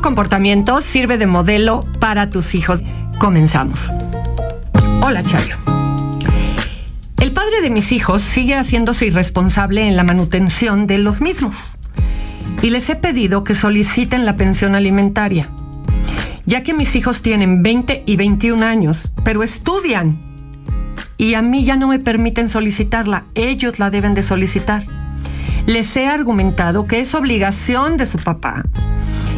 Comportamiento sirve de modelo para tus hijos. Comenzamos. Hola, Chayo. El padre de mis hijos sigue haciéndose irresponsable en la manutención de los mismos. Y les he pedido que soliciten la pensión alimentaria, ya que mis hijos tienen 20 y 21 años, pero estudian. Y a mí ya no me permiten solicitarla, ellos la deben de solicitar. Les he argumentado que es obligación de su papá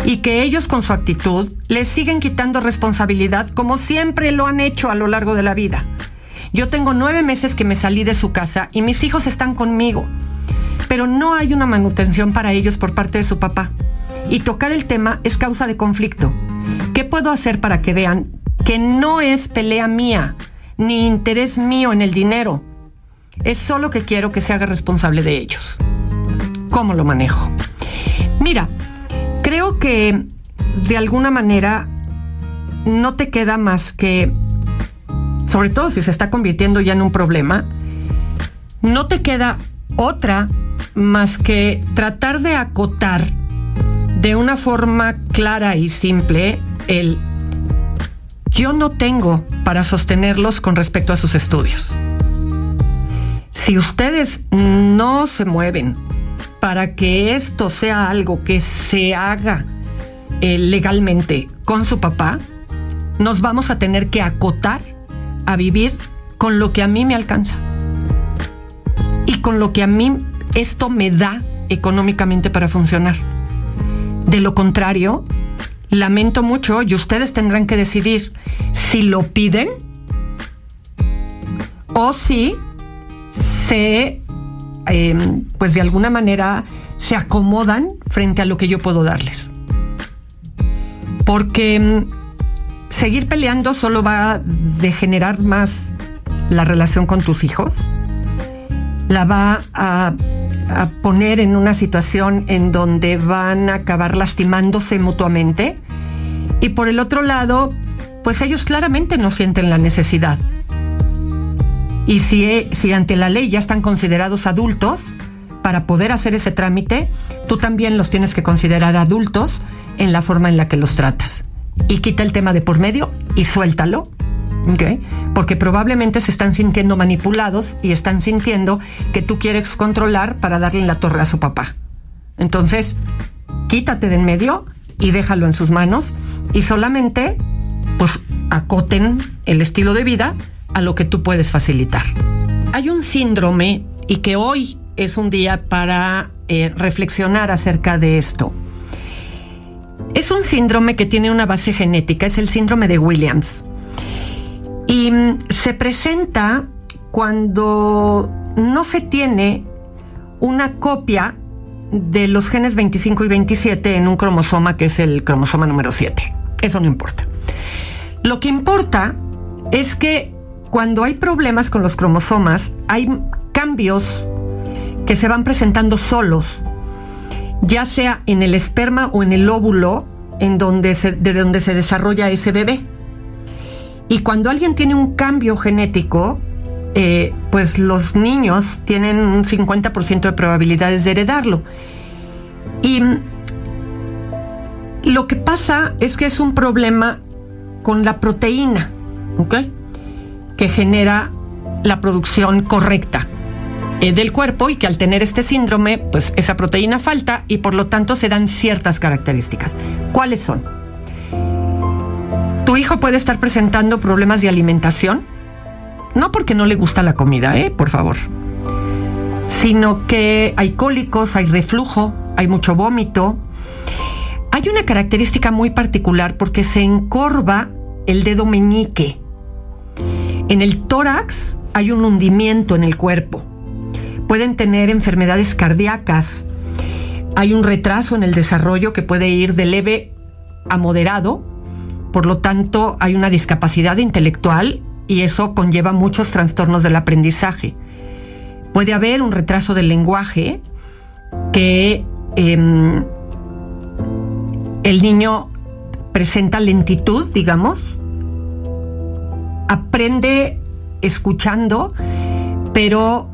y que ellos con su actitud les siguen quitando responsabilidad como siempre lo han hecho a lo largo de la vida. Yo tengo nueve meses que me salí de su casa y mis hijos están conmigo, pero no hay una manutención para ellos por parte de su papá. Y tocar el tema es causa de conflicto. ¿Qué puedo hacer para que vean que no es pelea mía, ni interés mío en el dinero? Es solo que quiero que se haga responsable de ellos. ¿Cómo lo manejo? Mira, creo que de alguna manera no te queda más que, sobre todo si se está convirtiendo ya en un problema, no te queda otra más que tratar de acotar de una forma clara y simple el yo no tengo para sostenerlos con respecto a sus estudios. Si ustedes no se mueven para que esto sea algo que se haga eh, legalmente con su papá, nos vamos a tener que acotar a vivir con lo que a mí me alcanza y con lo que a mí esto me da económicamente para funcionar. De lo contrario, lamento mucho y ustedes tendrán que decidir si lo piden o si se Em, pues de alguna manera se acomodan frente a lo que yo puedo darles. Porque em, seguir peleando solo va a degenerar más la relación con tus hijos, la va a, a poner en una situación en donde van a acabar lastimándose mutuamente y por el otro lado, pues ellos claramente no sienten la necesidad y si, si ante la ley ya están considerados adultos, para poder hacer ese trámite, tú también los tienes que considerar adultos en la forma en la que los tratas. Y quita el tema de por medio y suéltalo. Porque probablemente se están sintiendo manipulados y están sintiendo que tú quieres controlar para darle la torre a su papá. Entonces, quítate de en medio y déjalo en sus manos y solamente pues acoten el estilo de vida a lo que tú puedes facilitar. Hay un síndrome y que hoy es un día para eh, reflexionar acerca de esto. Es un síndrome que tiene una base genética, es el síndrome de Williams. Y mm, se presenta cuando no se tiene una copia de los genes 25 y 27 en un cromosoma que es el cromosoma número 7. Eso no importa. Lo que importa es que cuando hay problemas con los cromosomas, hay cambios que se van presentando solos ya sea en el esperma o en el óvulo en donde de donde se desarrolla ese bebé. Y cuando alguien tiene un cambio genético, eh, pues los niños tienen un 50% de probabilidades de heredarlo. Y lo que pasa es que es un problema con la proteína, ¿ok? Que genera la producción correcta eh, del cuerpo y que al tener este síndrome, pues esa proteína falta y por lo tanto se dan ciertas características. ¿Cuáles son? Tu hijo puede estar presentando problemas de alimentación, no porque no le gusta la comida, ¿eh? Por favor, sino que hay cólicos, hay reflujo, hay mucho vómito. Hay una característica muy particular porque se encorva el dedo meñique. En el tórax hay un hundimiento en el cuerpo. Pueden tener enfermedades cardíacas. Hay un retraso en el desarrollo que puede ir de leve a moderado. Por lo tanto, hay una discapacidad intelectual y eso conlleva muchos trastornos del aprendizaje. Puede haber un retraso del lenguaje que em, el niño presenta lentitud, digamos, aprende escuchando, pero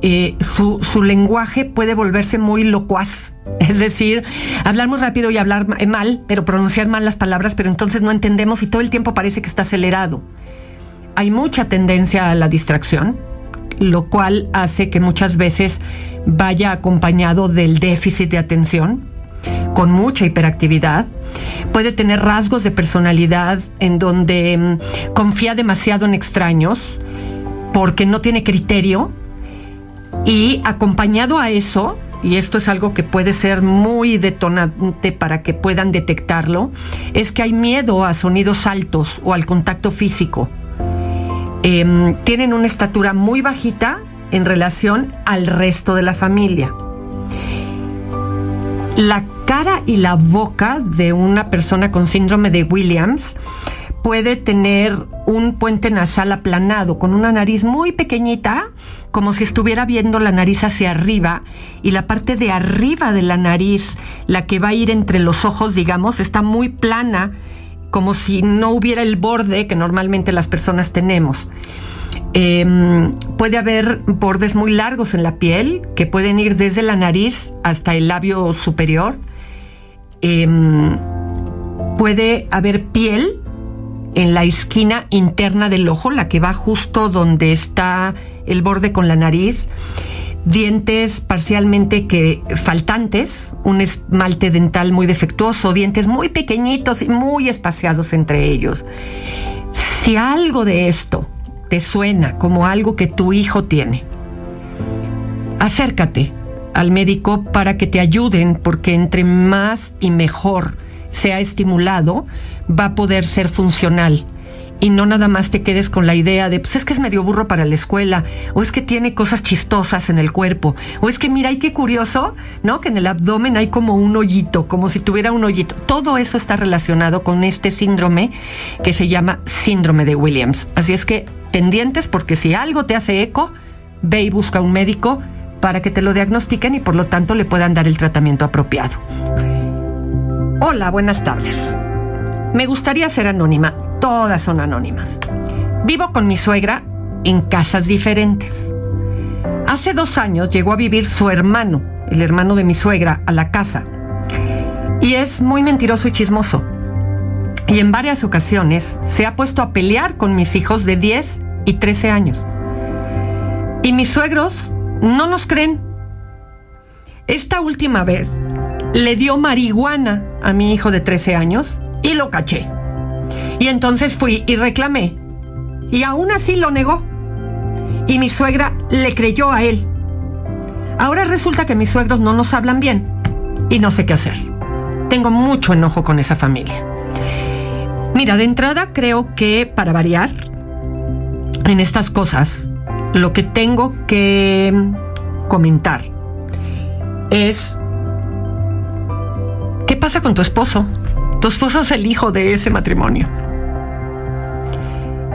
eh, su, lenguaje puede volverse muy locuaz. Es decir, hablar muy rápido y hablar mal, pero pronunciar mal las palabras, pero entonces no entendemos y todo el tiempo parece que está acelerado. Hay mucha tendencia a la distracción, lo cual hace que muchas veces vaya acompañado del déficit de atención, con mucha hiperactividad. Puede tener rasgos de personalidad en donde mm, confía demasiado en extraños porque no tiene criterio y acompañado a eso, y esto es algo que puede ser muy detonante para que puedan detectarlo, es que hay miedo a sonidos altos o al contacto físico. Em, tienen una estatura muy bajita en relación al resto de la familia. La cara y la boca de una persona con síndrome de Williams puede tener un puente nasal aplanado con una nariz muy pequeñita, como si estuviera viendo la nariz hacia arriba y la parte de arriba de la nariz, la que va a ir entre los ojos, digamos, está muy plana, como si no hubiera el borde que normalmente las personas tenemos. Em, puede haber bordes muy largos en la piel que pueden ir desde la nariz hasta el labio superior. Em, puede haber piel en la esquina interna del ojo, la que va justo donde está el borde con la nariz. Dientes parcialmente que faltantes, un esmalte dental muy defectuoso, dientes muy pequeñitos y muy espaciados entre ellos. Si algo de esto te suena como algo que tu hijo tiene, acércate al médico para que te ayuden porque entre más y mejor sea estimulado, va a poder ser funcional. Y no nada más te quedes con la idea de, pues es que es medio burro para la escuela, o es que tiene cosas chistosas en el cuerpo, o es que mira, y qué curioso, ¿no? Que en el abdomen hay como un hoyito, como si tuviera un hoyito. Todo eso está relacionado con este síndrome que se llama síndrome de Williams. Así es que pendientes porque si algo te hace eco, ve y busca un médico para que te lo diagnostiquen y por lo tanto le puedan dar el tratamiento apropiado. Hola, buenas tardes. Me gustaría ser anónima. Todas son anónimas. Vivo con mi suegra en casas diferentes. Hace dos años llegó a vivir su hermano, el hermano de mi suegra, a la casa. Y es muy mentiroso y chismoso y en varias ocasiones se ha puesto a pelear con mis hijos de 10 y 13 años. Y mis suegros no nos creen. Esta última vez le dio marihuana a mi hijo de 13 años y lo caché. Y entonces fui y reclamé. Y aún así lo negó. Y mi suegra le creyó a él. Ahora resulta que mis suegros no nos hablan bien y no sé qué hacer. Tengo mucho enojo con esa familia. Mira, de entrada creo que para variar en estas cosas, lo que tengo que comentar es, ¿qué pasa con tu esposo? Tu esposo es el hijo de ese matrimonio.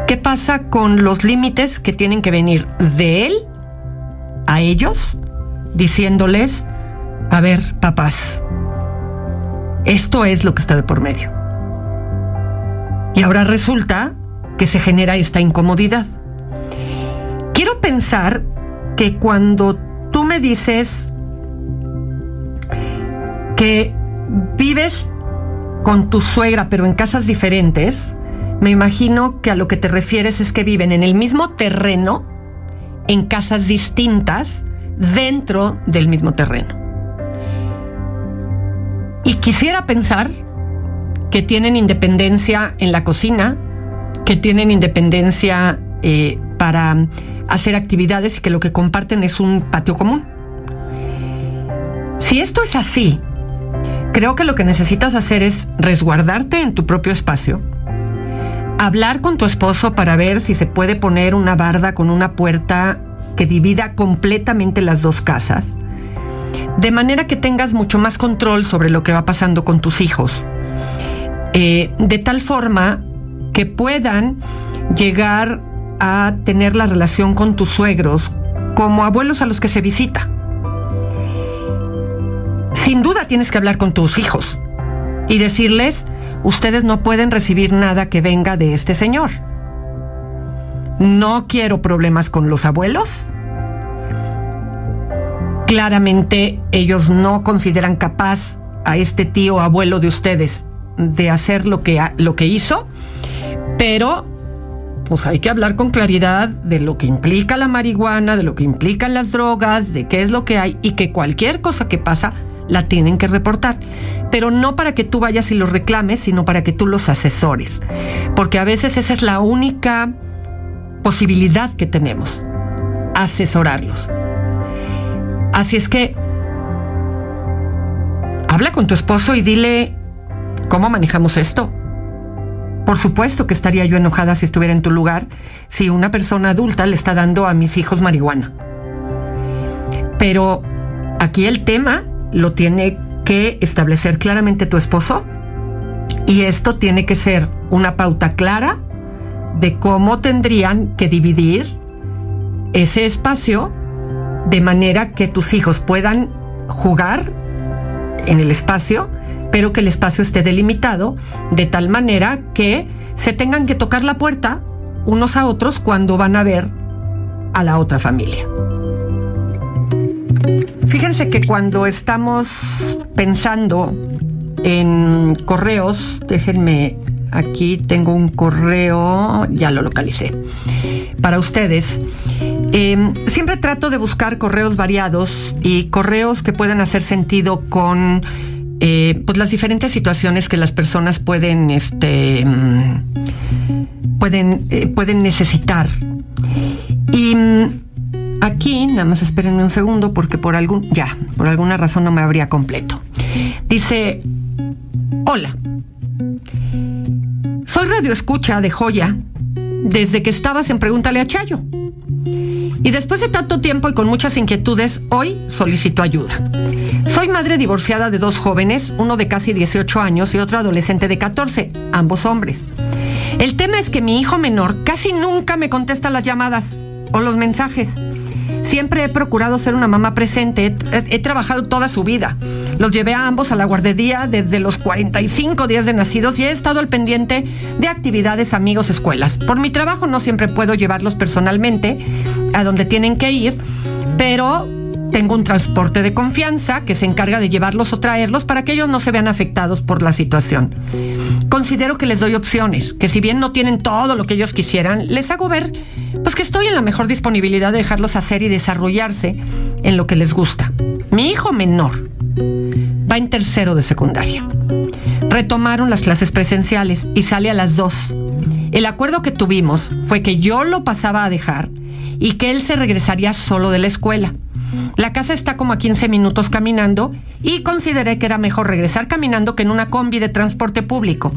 ¿Qué pasa con los límites que tienen que venir de él a ellos, diciéndoles, a ver, papás, esto es lo que está de por medio. Y ahora resulta que se genera esta incomodidad. Quiero pensar que cuando tú me dices que vives con tu suegra pero en casas diferentes, me imagino que a lo que te refieres es que viven en el mismo terreno, en casas distintas, dentro del mismo terreno. Y quisiera pensar que tienen independencia en la cocina, que tienen independencia eh, para hacer actividades y que lo que comparten es un patio común. Si esto es así, creo que lo que necesitas hacer es resguardarte en tu propio espacio, hablar con tu esposo para ver si se puede poner una barda con una puerta que divida completamente las dos casas, de manera que tengas mucho más control sobre lo que va pasando con tus hijos, eh, de tal forma que puedan llegar a tener la relación con tus suegros como abuelos a los que se visita. Sin duda tienes que hablar con tus hijos y decirles, ustedes no pueden recibir nada que venga de este señor. No quiero problemas con los abuelos. Claramente ellos no consideran capaz a este tío abuelo de ustedes de hacer lo que, lo que hizo, pero pues hay que hablar con claridad de lo que implica la marihuana, de lo que implican las drogas, de qué es lo que hay y que cualquier cosa que pasa la tienen que reportar. Pero no para que tú vayas y los reclames, sino para que tú los asesores. Porque a veces esa es la única posibilidad que tenemos, asesorarlos. Así es que habla con tu esposo y dile cómo manejamos esto. Por supuesto que estaría yo enojada si estuviera en tu lugar si una persona adulta le está dando a mis hijos marihuana. Pero aquí el tema lo tiene que establecer claramente tu esposo y esto tiene que ser una pauta clara de cómo tendrían que dividir ese espacio de manera que tus hijos puedan jugar en el espacio, pero que el espacio esté delimitado de tal manera que se tengan que tocar la puerta unos a otros cuando van a ver a la otra familia. Fíjense que cuando estamos pensando en correos, déjenme, aquí tengo un correo, ya lo localicé, para ustedes. Em, siempre trato de buscar correos variados y correos que puedan hacer sentido con eh, pues las diferentes situaciones que las personas pueden, este, pueden, eh, pueden necesitar. Y Aquí, nada más espérenme un segundo porque por algún, ya, por alguna razón no me abría completo. Dice, hola, soy radio escucha de Joya desde que estabas en Pregúntale a Chayo. Y después de tanto tiempo y con muchas inquietudes, hoy solicito ayuda. Soy madre divorciada de dos jóvenes, uno de casi 18 años y otro adolescente de 14, ambos hombres. El tema es que mi hijo menor casi nunca me contesta las llamadas o los mensajes. Siempre he procurado ser una mamá presente, he, trabajado toda su vida. Los llevé a ambos a la guardería desde los 45 días de nacidos y he estado al pendiente de actividades, amigos, escuelas. Por mi trabajo no siempre puedo llevarlos personalmente a donde tienen que ir, pero tengo un transporte de confianza que se encarga de llevarlos o traerlos para que ellos no se vean afectados por la situación. Considero que les doy opciones, que si bien no tienen todo lo que ellos quisieran, les hago ver pues que estoy en la mejor disponibilidad de dejarlos hacer y desarrollarse en lo que les gusta. Mi hijo menor en tercero de secundaria. Retomaron las clases presenciales y sale a las dos. El acuerdo que tuvimos fue que yo lo pasaba a dejar y que él se regresaría solo de la escuela. La casa está como a 15 minutos caminando y consideré que era mejor regresar caminando que en una combi de transporte público.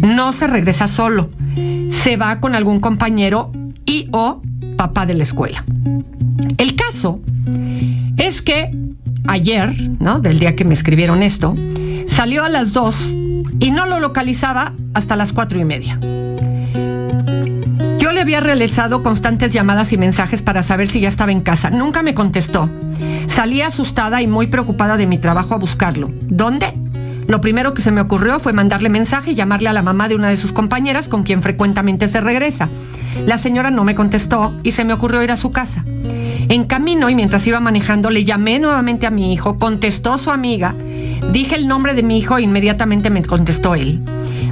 No se regresa solo, se va con algún compañero y o papá de la escuela. El caso es que ayer, ¿no? Del día que me escribieron esto, salió a las 2 y no lo localizaba hasta las cuatro y media había realizado constantes llamadas y mensajes para saber si ya estaba en casa. Nunca me contestó. Salí asustada y muy preocupada de mi trabajo a buscarlo. ¿Dónde? Lo primero que se me ocurrió fue mandarle mensaje y llamarle a la mamá de una de sus compañeras con quien frecuentemente se regresa. La señora no me contestó y se me ocurrió ir a su casa. En camino y mientras iba manejando le llamé nuevamente a mi hijo, contestó su amiga, dije el nombre de mi hijo e inmediatamente me contestó él.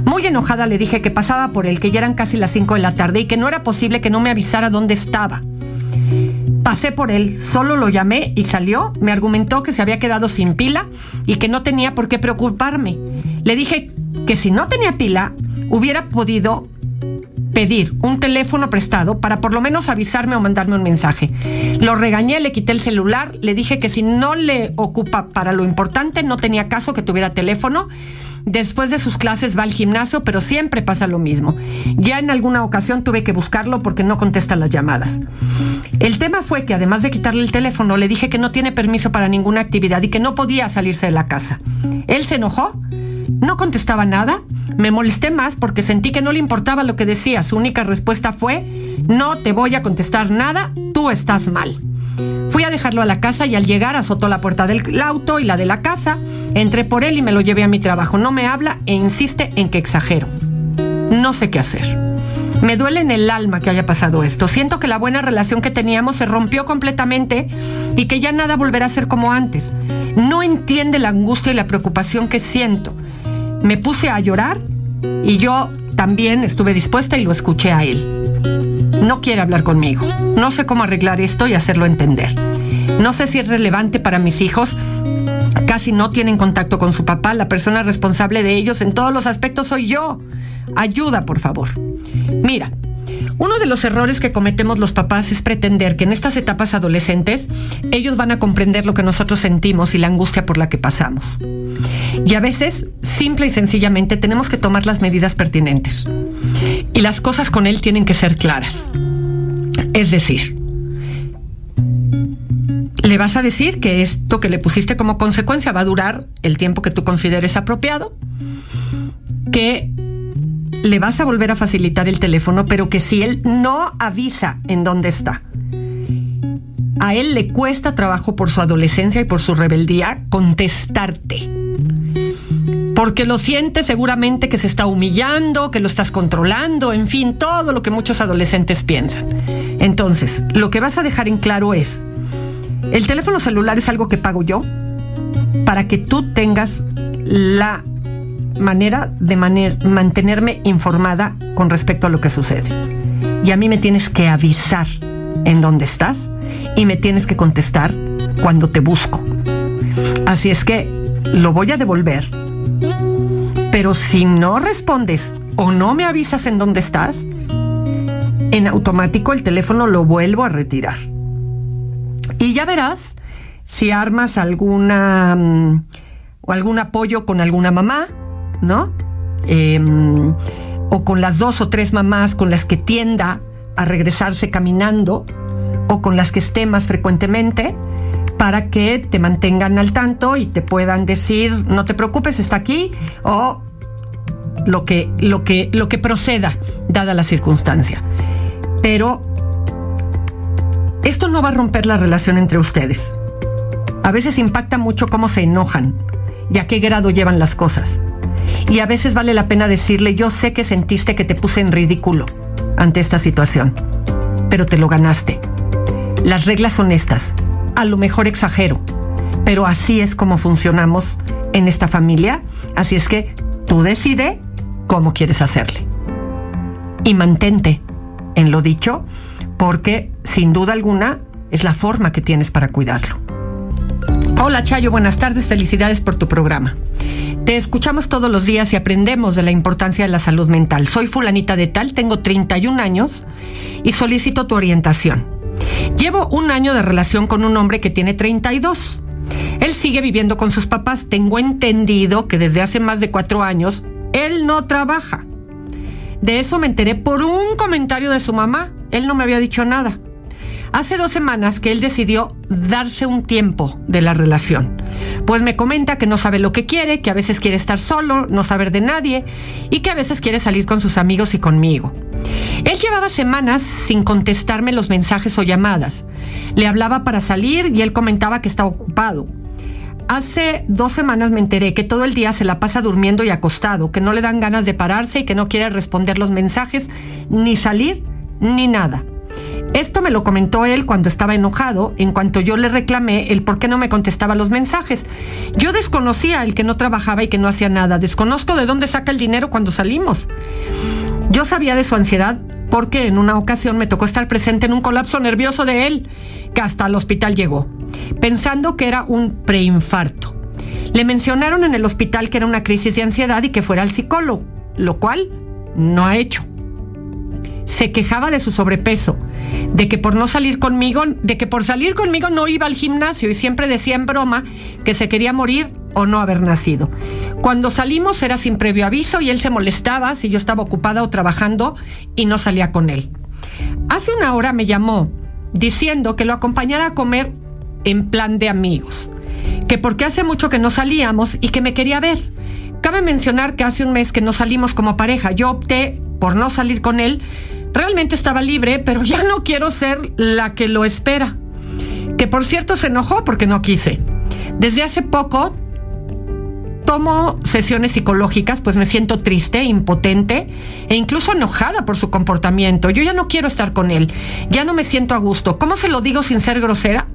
Muy enojada le dije que pasaba por él, que ya eran casi las 5 de la tarde y que no era posible que no me avisara dónde estaba. Pasé por él, solo lo llamé y salió. Me argumentó que se había quedado sin pila y que no tenía por qué preocuparme. Le dije que si no tenía pila, hubiera podido pedir un teléfono prestado para por lo menos avisarme o mandarme un mensaje. Lo regañé, le quité el celular, le dije que si no le ocupa para lo importante, no tenía caso que tuviera teléfono Después de sus clases va al gimnasio, pero siempre pasa lo mismo. Ya en alguna ocasión tuve que buscarlo porque no contesta las llamadas. El tema fue que además de quitarle el teléfono, le dije que no tiene permiso para ninguna actividad y que no podía salirse de la casa. Él se enojó, no contestaba nada, me molesté más porque sentí que no le importaba lo que decía. Su única respuesta fue, no te voy a contestar nada, tú estás mal. Fui a dejarlo a la casa y al llegar azotó la puerta del auto y la de la casa. Entré por él y me lo llevé a mi trabajo. No me habla e insiste en que exagero. No sé qué hacer. Me duele en el alma que haya pasado esto. Siento que la buena relación que teníamos se rompió completamente y que ya nada volverá a ser como antes. No entiende la angustia y la preocupación que siento. Me puse a llorar y yo también estuve dispuesta y lo escuché a él. No quiere hablar conmigo. No sé cómo arreglar esto y hacerlo entender. No sé si es relevante para mis hijos. Casi no tienen contacto con su papá. La persona responsable de ellos en todos los aspectos soy yo. Ayuda, por favor. Mira, uno de los errores que cometemos los papás es pretender que en estas etapas adolescentes ellos van a comprender lo que nosotros sentimos y la angustia por la que pasamos. Y a veces, simple y sencillamente, tenemos que tomar las medidas pertinentes. Y las cosas con él tienen que ser claras. Es decir, le vas a decir que esto que le pusiste como consecuencia va a durar el tiempo que tú consideres apropiado, que le vas a volver a facilitar el teléfono, pero que si él no avisa en dónde está, a él le cuesta trabajo por su adolescencia y por su rebeldía contestarte. Porque lo siente seguramente que se está humillando, que lo estás controlando, en fin, todo lo que muchos adolescentes piensan. Entonces, lo que vas a dejar en claro es, el teléfono celular es algo que pago yo para que tú tengas la manera de mantenerme informada con respecto a lo que sucede. Y a mí me tienes que avisar en dónde estás y me tienes que contestar cuando te busco. Así es que lo voy a devolver. Pero si no respondes o no me avisas en dónde estás, en automático el teléfono lo vuelvo a retirar. Y ya verás si armas alguna mm, o algún apoyo con alguna mamá ¿no? Em, o con las dos o tres mamás con las que tienda a regresarse caminando, o con las que esté más frecuentemente, para que te mantengan al tanto y te puedan decir, no te preocupes, está aquí, o lo que, lo que, lo que proceda, dada la circunstancia. Pero esto no va a romper la relación entre ustedes. A veces impacta mucho cómo se enojan y a qué grado llevan las cosas. Y a veces vale la pena decirle, yo sé que sentiste que te puse en ridículo ante esta situación, pero te lo ganaste. Las reglas son estas. A lo mejor exagero, pero así es como funcionamos en esta familia. Así es que tú decide cómo quieres hacerle. Y mantente en lo dicho, porque sin duda alguna es la forma que tienes para cuidarlo. Hola Chayo, buenas tardes, felicidades por tu programa. Te escuchamos todos los días y aprendemos de la importancia de la salud mental. Soy fulanita de tal, tengo 31 años y solicito tu orientación. Llevo un año de relación con un hombre que tiene 32. Él sigue viviendo con sus papás. Tengo entendido que desde hace más de cuatro años él no trabaja. De eso me enteré por un comentario de su mamá. Él no me había dicho nada. Hace dos semanas que él decidió darse un tiempo de la relación. Pues me comenta que no sabe lo que quiere, que a veces quiere estar solo, no saber de nadie y que a veces quiere salir con sus amigos y conmigo. Él llevaba semanas sin contestarme los mensajes o llamadas. Le hablaba para salir y él comentaba que estaba ocupado. Hace dos semanas me enteré que todo el día se la pasa durmiendo y acostado, que no le dan ganas de pararse y que no quiere responder los mensajes, ni salir, ni nada. Esto me lo comentó él cuando estaba enojado, en cuanto yo le reclamé el por qué no me contestaba los mensajes. Yo desconocía el que no trabajaba y que no hacía nada. Desconozco de dónde saca el dinero cuando salimos. Yo sabía de su ansiedad porque en una ocasión me tocó estar presente en un colapso nervioso de él, que hasta el hospital llegó, pensando que era un preinfarto. Le mencionaron en el hospital que era una crisis de ansiedad y que fuera al psicólogo, lo cual no ha hecho. Se quejaba de su sobrepeso, de que por no salir conmigo, de que por salir conmigo no iba al gimnasio y siempre decía en broma que se quería morir o no haber nacido. Cuando salimos era sin previo aviso y él se molestaba si yo estaba ocupada o trabajando y no salía con él. Hace una hora me llamó diciendo que lo acompañara a comer en plan de amigos, que porque hace mucho que no salíamos y que me quería ver. Cabe mencionar que hace un mes que no salimos como pareja. Yo opté por no salir con él. Realmente estaba libre, pero ya no quiero ser la que lo espera. Que por cierto se enojó porque no quise. Desde hace poco tomo sesiones psicológicas, pues me siento triste, impotente e incluso enojada por su comportamiento. Yo ya no quiero estar con él, ya no me siento a gusto. ¿Cómo se lo digo sin ser grosera?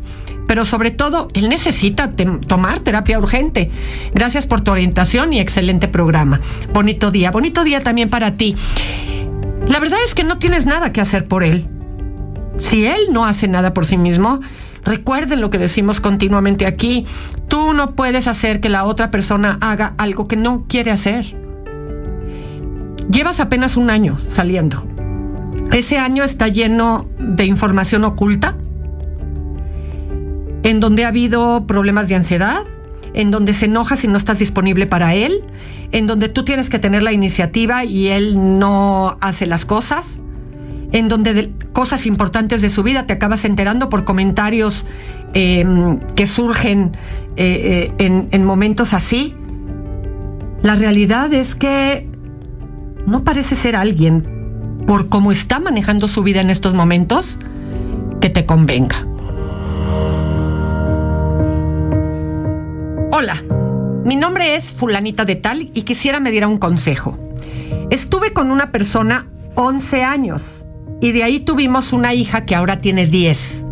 Pero sobre todo, él necesita tomar terapia urgente. Gracias por tu orientación y excelente programa. Bonito día, bonito día también para ti. La verdad es que no tienes nada que hacer por él. Si él no hace nada por sí mismo, Recuerden lo que decimos continuamente aquí. Tú no puedes hacer que la otra persona haga algo que no quiere hacer. Llevas apenas un año saliendo. Ese año está lleno de información oculta, en donde ha habido problemas de ansiedad, en donde se enoja si no estás disponible para él, en donde tú tienes que tener la iniciativa y él no hace las cosas en donde cosas importantes de su vida te acabas enterando por comentarios em, que surgen eh, eh, en, momentos así. La realidad es que no parece ser alguien, por cómo está manejando su vida en estos momentos, que te convenga. Hola, mi nombre es fulanita de tal y quisiera me diera un consejo. Estuve con una persona 11 años y de ahí tuvimos una hija que ahora tiene 10.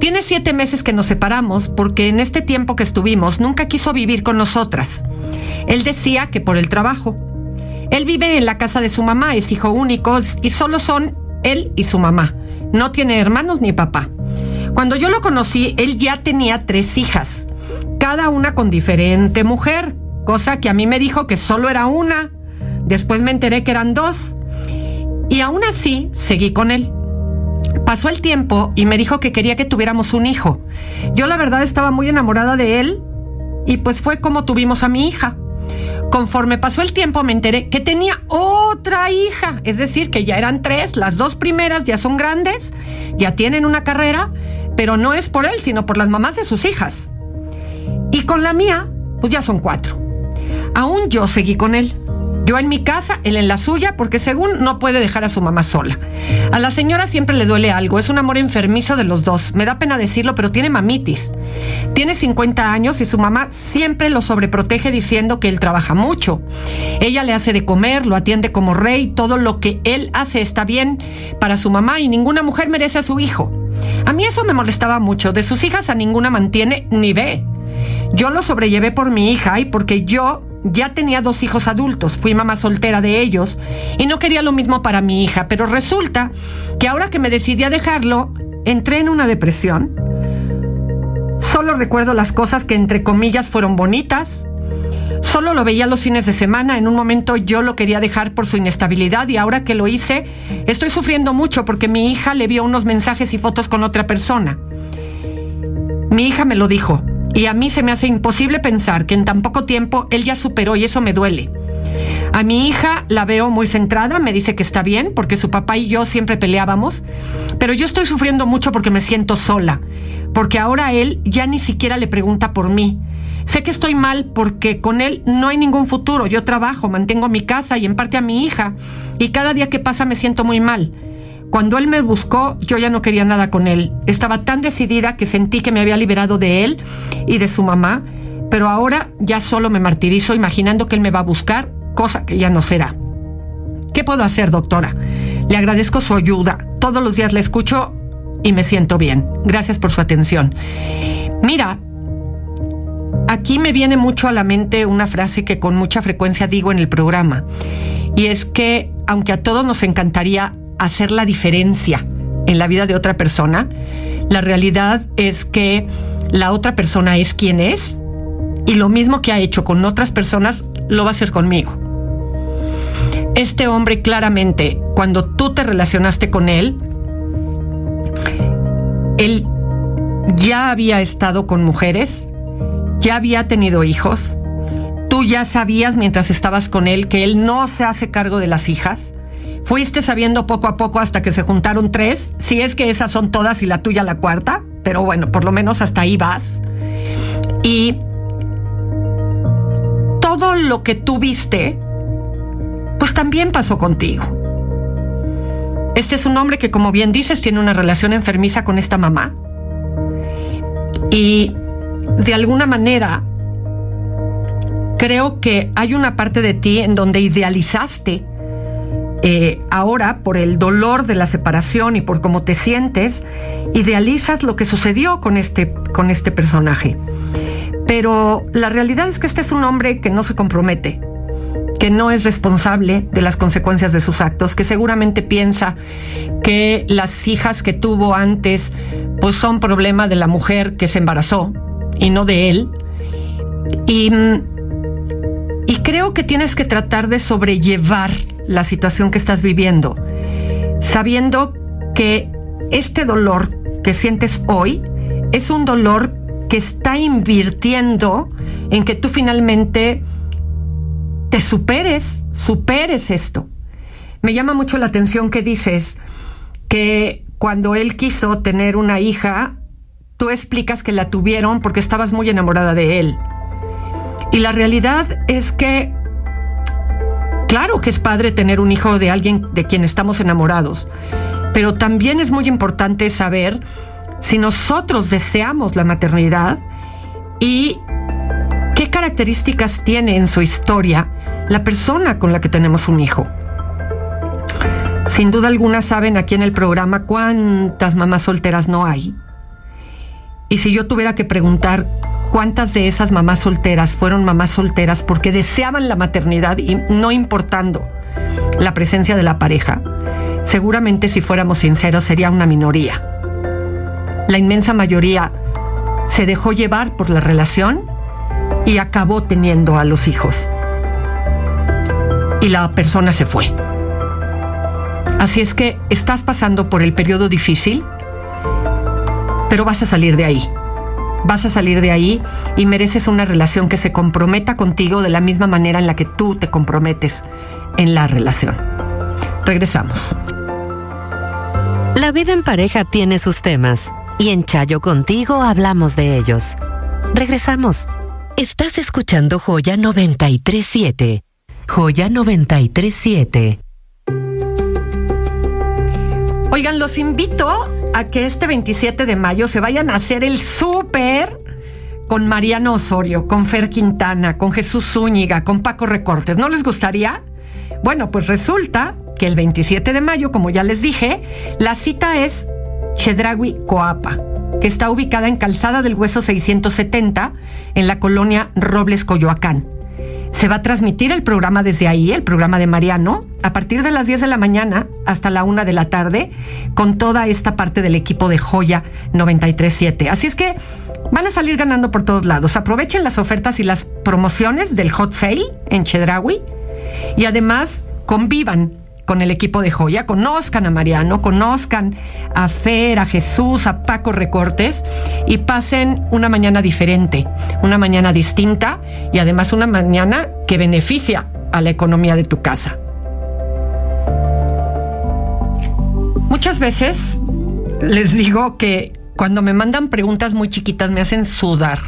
Tiene siete meses que nos separamos porque en este tiempo que estuvimos nunca quiso vivir con nosotras. Él decía que por el trabajo. Él vive en la casa de su mamá, es hijo único y solo son él y su mamá. No tiene hermanos ni papá. Cuando yo lo conocí, él ya tenía tres hijas, cada una con diferente mujer, cosa que a mí me dijo que solo era una. Después me enteré que eran dos. Y aún así, seguí con él. Pasó el tiempo y me dijo que quería que tuviéramos un hijo. Yo la verdad estaba muy enamorada de él y pues fue como tuvimos a mi hija. Conforme pasó el tiempo me enteré que tenía otra hija, es decir, que ya eran tres, las dos primeras ya son grandes, ya tienen una carrera, pero no es por él, sino por las mamás de sus hijas. Y con la mía, pues ya son cuatro. Aún yo seguí con él. Yo en mi casa, él en la suya, porque según no puede dejar a su mamá sola. A la señora siempre le duele algo, es un amor enfermizo de los dos. Me da pena decirlo, pero tiene mamitis. Tiene 50 años y su mamá siempre lo sobreprotege diciendo que él trabaja mucho. Ella le hace de comer, lo atiende como rey, todo lo que él hace está bien para su mamá y ninguna mujer merece a su hijo. A mí eso me molestaba mucho, de sus hijas a ninguna mantiene ni ve. Yo lo sobrellevé por mi hija y porque yo ya tenía dos hijos adultos, fui mamá soltera de ellos y no quería lo mismo para mi hija, pero resulta que ahora que me decidí a dejarlo, entré en una depresión. Solo recuerdo las cosas que entre comillas fueron bonitas. Solo lo veía los fines de semana. En un momento yo lo quería dejar por su inestabilidad y ahora que lo hice, estoy sufriendo mucho porque mi hija le vio unos mensajes y fotos con otra persona. Mi hija me lo dijo. Y a mí se me hace imposible pensar que en tan poco tiempo él ya superó y eso me duele. A mi hija la veo muy centrada, me dice que está bien porque su papá y yo siempre peleábamos, pero yo estoy sufriendo mucho porque me siento sola, porque ahora él ya ni siquiera le pregunta por mí. Sé que estoy mal porque con él no hay ningún futuro. Yo trabajo, mantengo mi casa y en parte a mi hija. Y cada día que pasa me siento muy mal. Cuando él me buscó, yo ya no quería nada con él. Estaba tan decidida que sentí que me había liberado de él y de su mamá, pero ahora ya solo me martirizo imaginando que él me va a buscar, cosa que ya no será. ¿Qué puedo hacer, doctora? Le agradezco su ayuda. Todos los días la escucho y me siento bien. Gracias por su atención. Mira, aquí me viene mucho a la mente una frase que con mucha frecuencia digo en el programa, y es que aunque a todos nos encantaría hacer la diferencia en la vida de otra persona, la realidad es que la otra persona es quien es y lo mismo que ha hecho con otras personas lo va a hacer conmigo. Este hombre claramente, cuando tú te relacionaste con él, él ya había estado con mujeres, ya había tenido hijos, tú ya sabías mientras estabas con él que él no se hace cargo de las hijas, fuiste sabiendo poco a poco hasta que se juntaron tres, si es que esas son todas y la tuya la cuarta, pero bueno, por lo menos hasta ahí vas. Y todo lo que tú viste, pues también pasó contigo. Este es un hombre que, como bien dices, tiene una relación enfermiza con esta mamá. Y de alguna manera, creo que hay una parte de ti en donde idealizaste eh, ahora por el dolor de la separación y por cómo te sientes, idealizas lo que sucedió con este, con este personaje. Pero la realidad es que este es un hombre que no se compromete, que no es responsable de las consecuencias de sus actos, que seguramente piensa que las hijas que tuvo antes pues son problema de la mujer que se embarazó y no de él. Y, y creo que tienes que tratar de sobrellevar la situación que estás viviendo, sabiendo que este dolor que sientes hoy es un dolor que está invirtiendo en que tú finalmente te superes, superes esto. Me llama mucho la atención que dices que cuando él quiso tener una hija, tú explicas que la tuvieron porque estabas muy enamorada de él. Y la realidad es que, claro que es padre tener un hijo de alguien de quien estamos enamorados, pero también es muy importante saber si nosotros deseamos la maternidad y qué características tiene en su historia la persona con la que tenemos un hijo. Sin duda alguna saben aquí en el programa cuántas mamás solteras no hay. Y si yo tuviera que preguntar cuántas de esas mamás solteras fueron mamás solteras porque deseaban la maternidad y no importando la presencia de la pareja, seguramente si fuéramos sinceros sería una minoría. La inmensa mayoría se dejó llevar por la relación y acabó teniendo a los hijos y la persona se fue. Así es que estás pasando por el periodo difícil, pero vas a salir de ahí. Vas a salir de ahí y mereces una relación que se comprometa contigo de la misma manera en la que tú te comprometes en la relación. Regresamos. La vida en pareja tiene sus temas y en Chayo contigo hablamos de ellos. Regresamos. Estás escuchando Joya 937. Joya 937. Oigan, los invito a que este 27 de mayo se vayan a hacer el súper con Mariano Osorio, con Fer Quintana, con Jesús Zúñiga, con Paco Recortes. ¿No les gustaría? Bueno, pues resulta que el 27 de mayo, como ya les dije, la cita es Chedragui Coapa, que está ubicada en Calzada del Hueso 670, en la colonia Robles Coyoacán. Se va a transmitir el programa desde ahí, el programa de Mariano, a partir de las 10 de la mañana hasta la 1 de la tarde, con toda esta parte del equipo de Joya 937. Así es que van a salir ganando por todos lados. Aprovechen las ofertas y las promociones del hot sale en Chedraui y además convivan con el equipo de Joya, conozcan a Mariano, conozcan a Fer, a Jesús, a Paco Recortes y pasen una mañana diferente, una mañana distinta y además una mañana que beneficia a la economía de tu casa. Muchas veces les digo que cuando me mandan preguntas muy chiquitas me hacen sudar.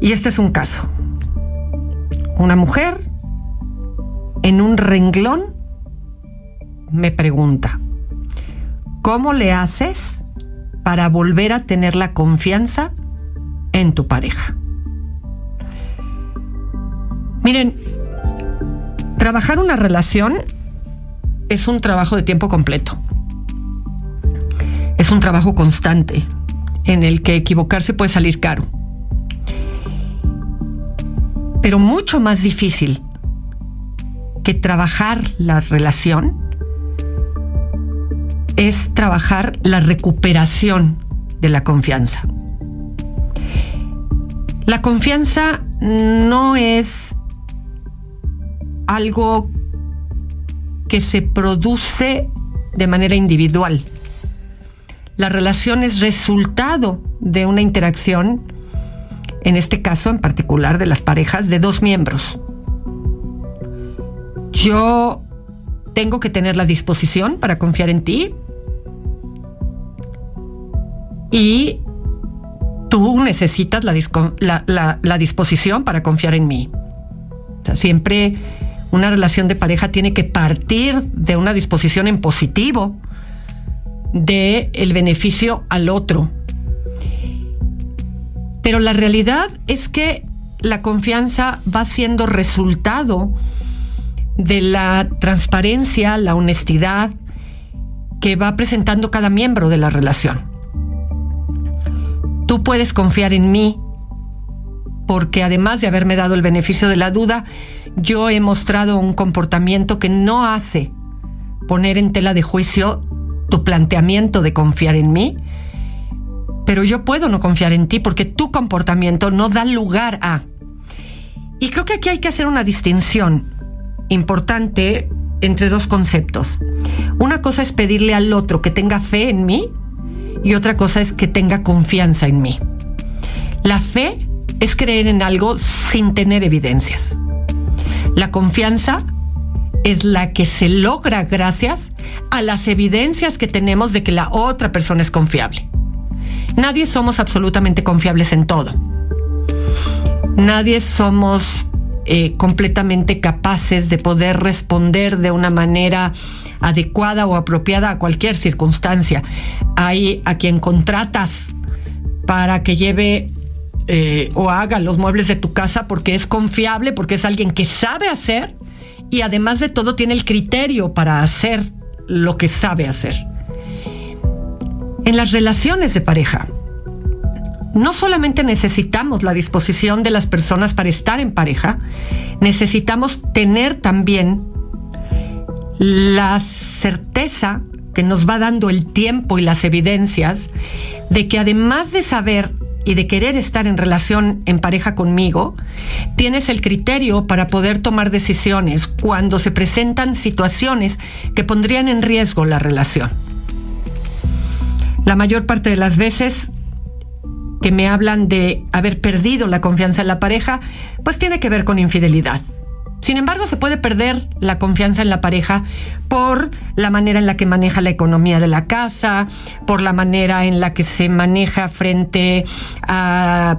Y este es un caso. Una mujer en un renglón me pregunta, ¿cómo le haces para volver a tener la confianza en tu pareja? Miren, trabajar una relación es un trabajo de tiempo completo. Es un trabajo constante en el que equivocarse puede salir caro. Pero mucho más difícil que trabajar la relación es trabajar la recuperación de la confianza. La confianza no es algo que se produce de manera individual. La relación es resultado de una interacción, en este caso en particular de las parejas, de dos miembros. Yo tengo que tener la disposición para confiar en ti y tú necesitas la, disposición para confiar en mí. siempre una relación de pareja tiene que partir de una disposición en positivo de el beneficio al otro. Pero la realidad es que la confianza va siendo resultado de la transparencia, la honestidad que va presentando cada miembro de la relación. Tú puedes confiar en mí porque además de haberme dado el beneficio de la duda, yo he mostrado un comportamiento que no hace poner en tela de juicio tu planteamiento de confiar en mí, pero yo puedo no confiar en ti porque tu comportamiento no da lugar a. Y creo que aquí hay que hacer una distinción importante entre dos conceptos. Una cosa es pedirle al otro que tenga fe en mí y otra cosa es que tenga confianza en mí. La fe es creer en algo sin tener evidencias. La confianza es la que se logra gracias a las evidencias que tenemos de que la otra persona es confiable. Nadie somos absolutamente confiables en todo. Nadie somos eh, completamente capaces de poder responder de una manera adecuada o apropiada a cualquier circunstancia. Hay a quien contratas para que lleve eh, o haga los muebles de tu casa porque es confiable, porque es alguien que sabe hacer y además de todo tiene el criterio para hacer lo que sabe hacer. En las relaciones de pareja, no solamente necesitamos la disposición de las personas para estar en pareja, necesitamos tener también la certeza que nos va dando el tiempo y las evidencias de que además de saber y de querer estar en relación en pareja conmigo, tienes el criterio para poder tomar decisiones cuando se presentan situaciones que pondrían en riesgo la relación. La mayor parte de las veces que me hablan de haber perdido la confianza en la pareja, pues tiene que ver con infidelidad. Sin embargo, se puede perder la confianza en la pareja por la manera en la que maneja la economía de la casa, por la manera en la que se maneja frente a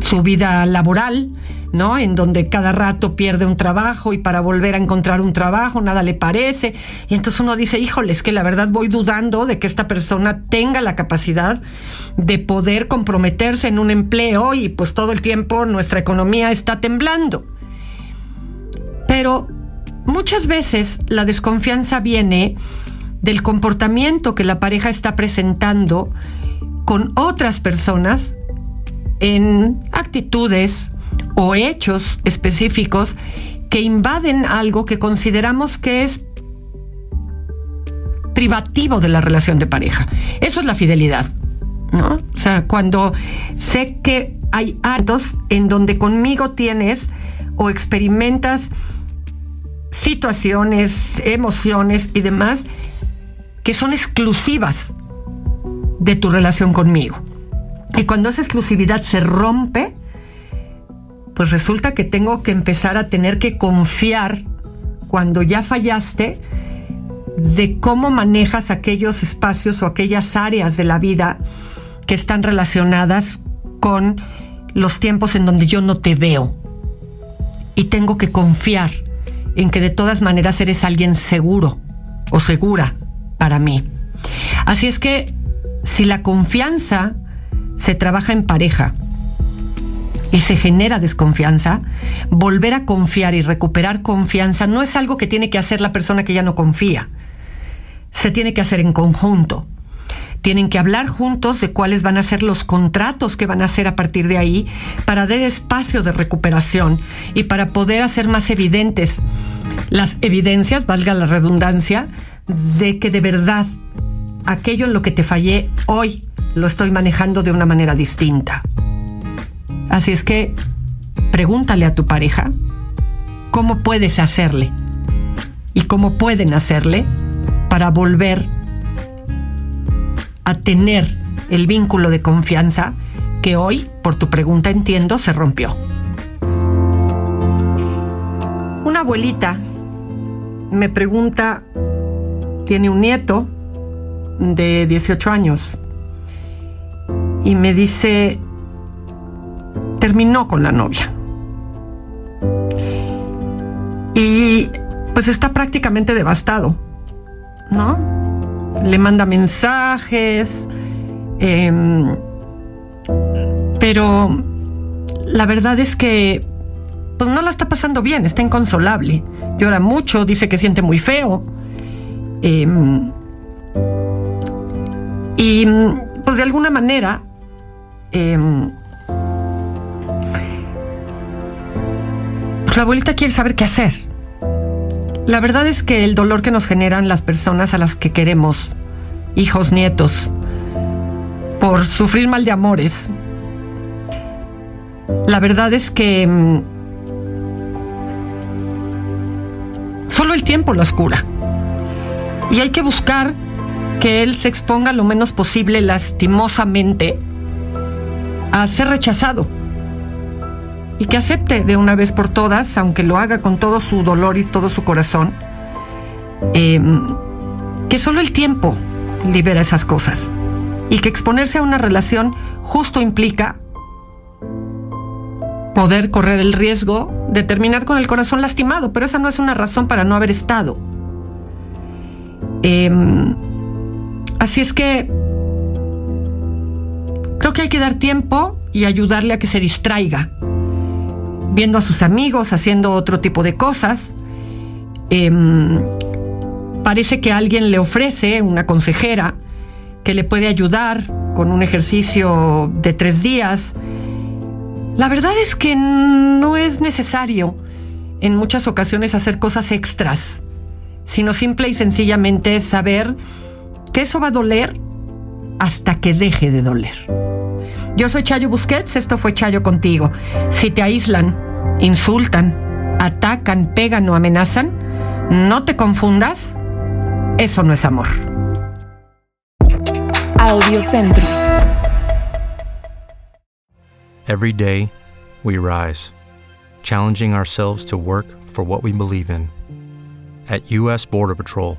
su vida laboral, ¿no? En donde cada rato pierde un trabajo y para volver a encontrar un trabajo nada le parece. Y entonces uno dice, híjole, es que la verdad voy dudando de que esta persona tenga la capacidad de poder comprometerse en un empleo y pues todo el tiempo nuestra economía está temblando. Pero muchas veces la desconfianza viene del comportamiento que la pareja está presentando con otras personas en actitudes o hechos específicos que invaden algo que consideramos que es privativo de la relación de pareja. Eso es la fidelidad, ¿no? O sea, cuando sé que hay actos en donde conmigo tienes o experimentas situaciones, emociones y demás que son exclusivas de tu relación conmigo. Y cuando esa exclusividad se rompe, pues resulta que tengo que empezar a tener que confiar cuando ya fallaste de cómo manejas aquellos espacios o aquellas áreas de la vida que están relacionadas con los tiempos en donde yo no te veo. Y tengo que confiar en que de todas maneras eres alguien seguro o segura para mí. Así es que si la confianza se trabaja en pareja y se genera desconfianza, volver a confiar y recuperar confianza no es algo que tiene que hacer la persona que ya no confía. Se tiene que hacer en conjunto. Tienen que hablar juntos de cuáles van a ser los contratos que van a hacer a partir de ahí para dar espacio de recuperación y para poder hacer más evidentes las evidencias, valga la redundancia, de que de verdad aquello en lo que te fallé hoy lo estoy manejando de una manera distinta. Así es que pregúntale a tu pareja cómo puedes hacerle y cómo pueden hacerle para volver a tener el vínculo de confianza que hoy, por tu pregunta entiendo, se rompió. Una abuelita me pregunta, tiene un nieto de 18 años y me dice, terminó con la novia. Y pues está prácticamente devastado, ¿no? Le manda mensajes, em, pero la verdad es que pues no la está pasando bien, está inconsolable. Llora mucho, dice que siente muy feo. Em, y pues de alguna manera, em, pues la abuelita quiere saber qué hacer. La verdad es que el dolor que nos generan las personas a las que queremos, hijos, nietos, por sufrir mal de amores, la verdad es que em, solo el tiempo los cura. Y hay que buscar que él se exponga lo menos posible lastimosamente a ser rechazado y que acepte de una vez por todas, aunque lo haga con todo su dolor y todo su corazón, em, que solo el tiempo libera esas cosas y que exponerse a una relación justo implica poder correr el riesgo de terminar con el corazón lastimado, pero esa no es una razón para no haber estado. Em, Así es que creo que hay que dar tiempo y ayudarle a que se distraiga, viendo a sus amigos, haciendo otro tipo de cosas. Em, parece que alguien le ofrece, una consejera, que le puede ayudar con un ejercicio de tres días. La verdad es que no es necesario en muchas ocasiones hacer cosas extras, sino simple y sencillamente saber que eso va a doler hasta que deje de doler. Yo soy Chayo Busquets, esto fue Chayo contigo. Si te aíslan, insultan, atacan, pegan o amenazan, no te confundas, eso no es amor. Audio Centro. Every day, we rise, challenging ourselves to work for what we believe in. At U.S. Border Patrol,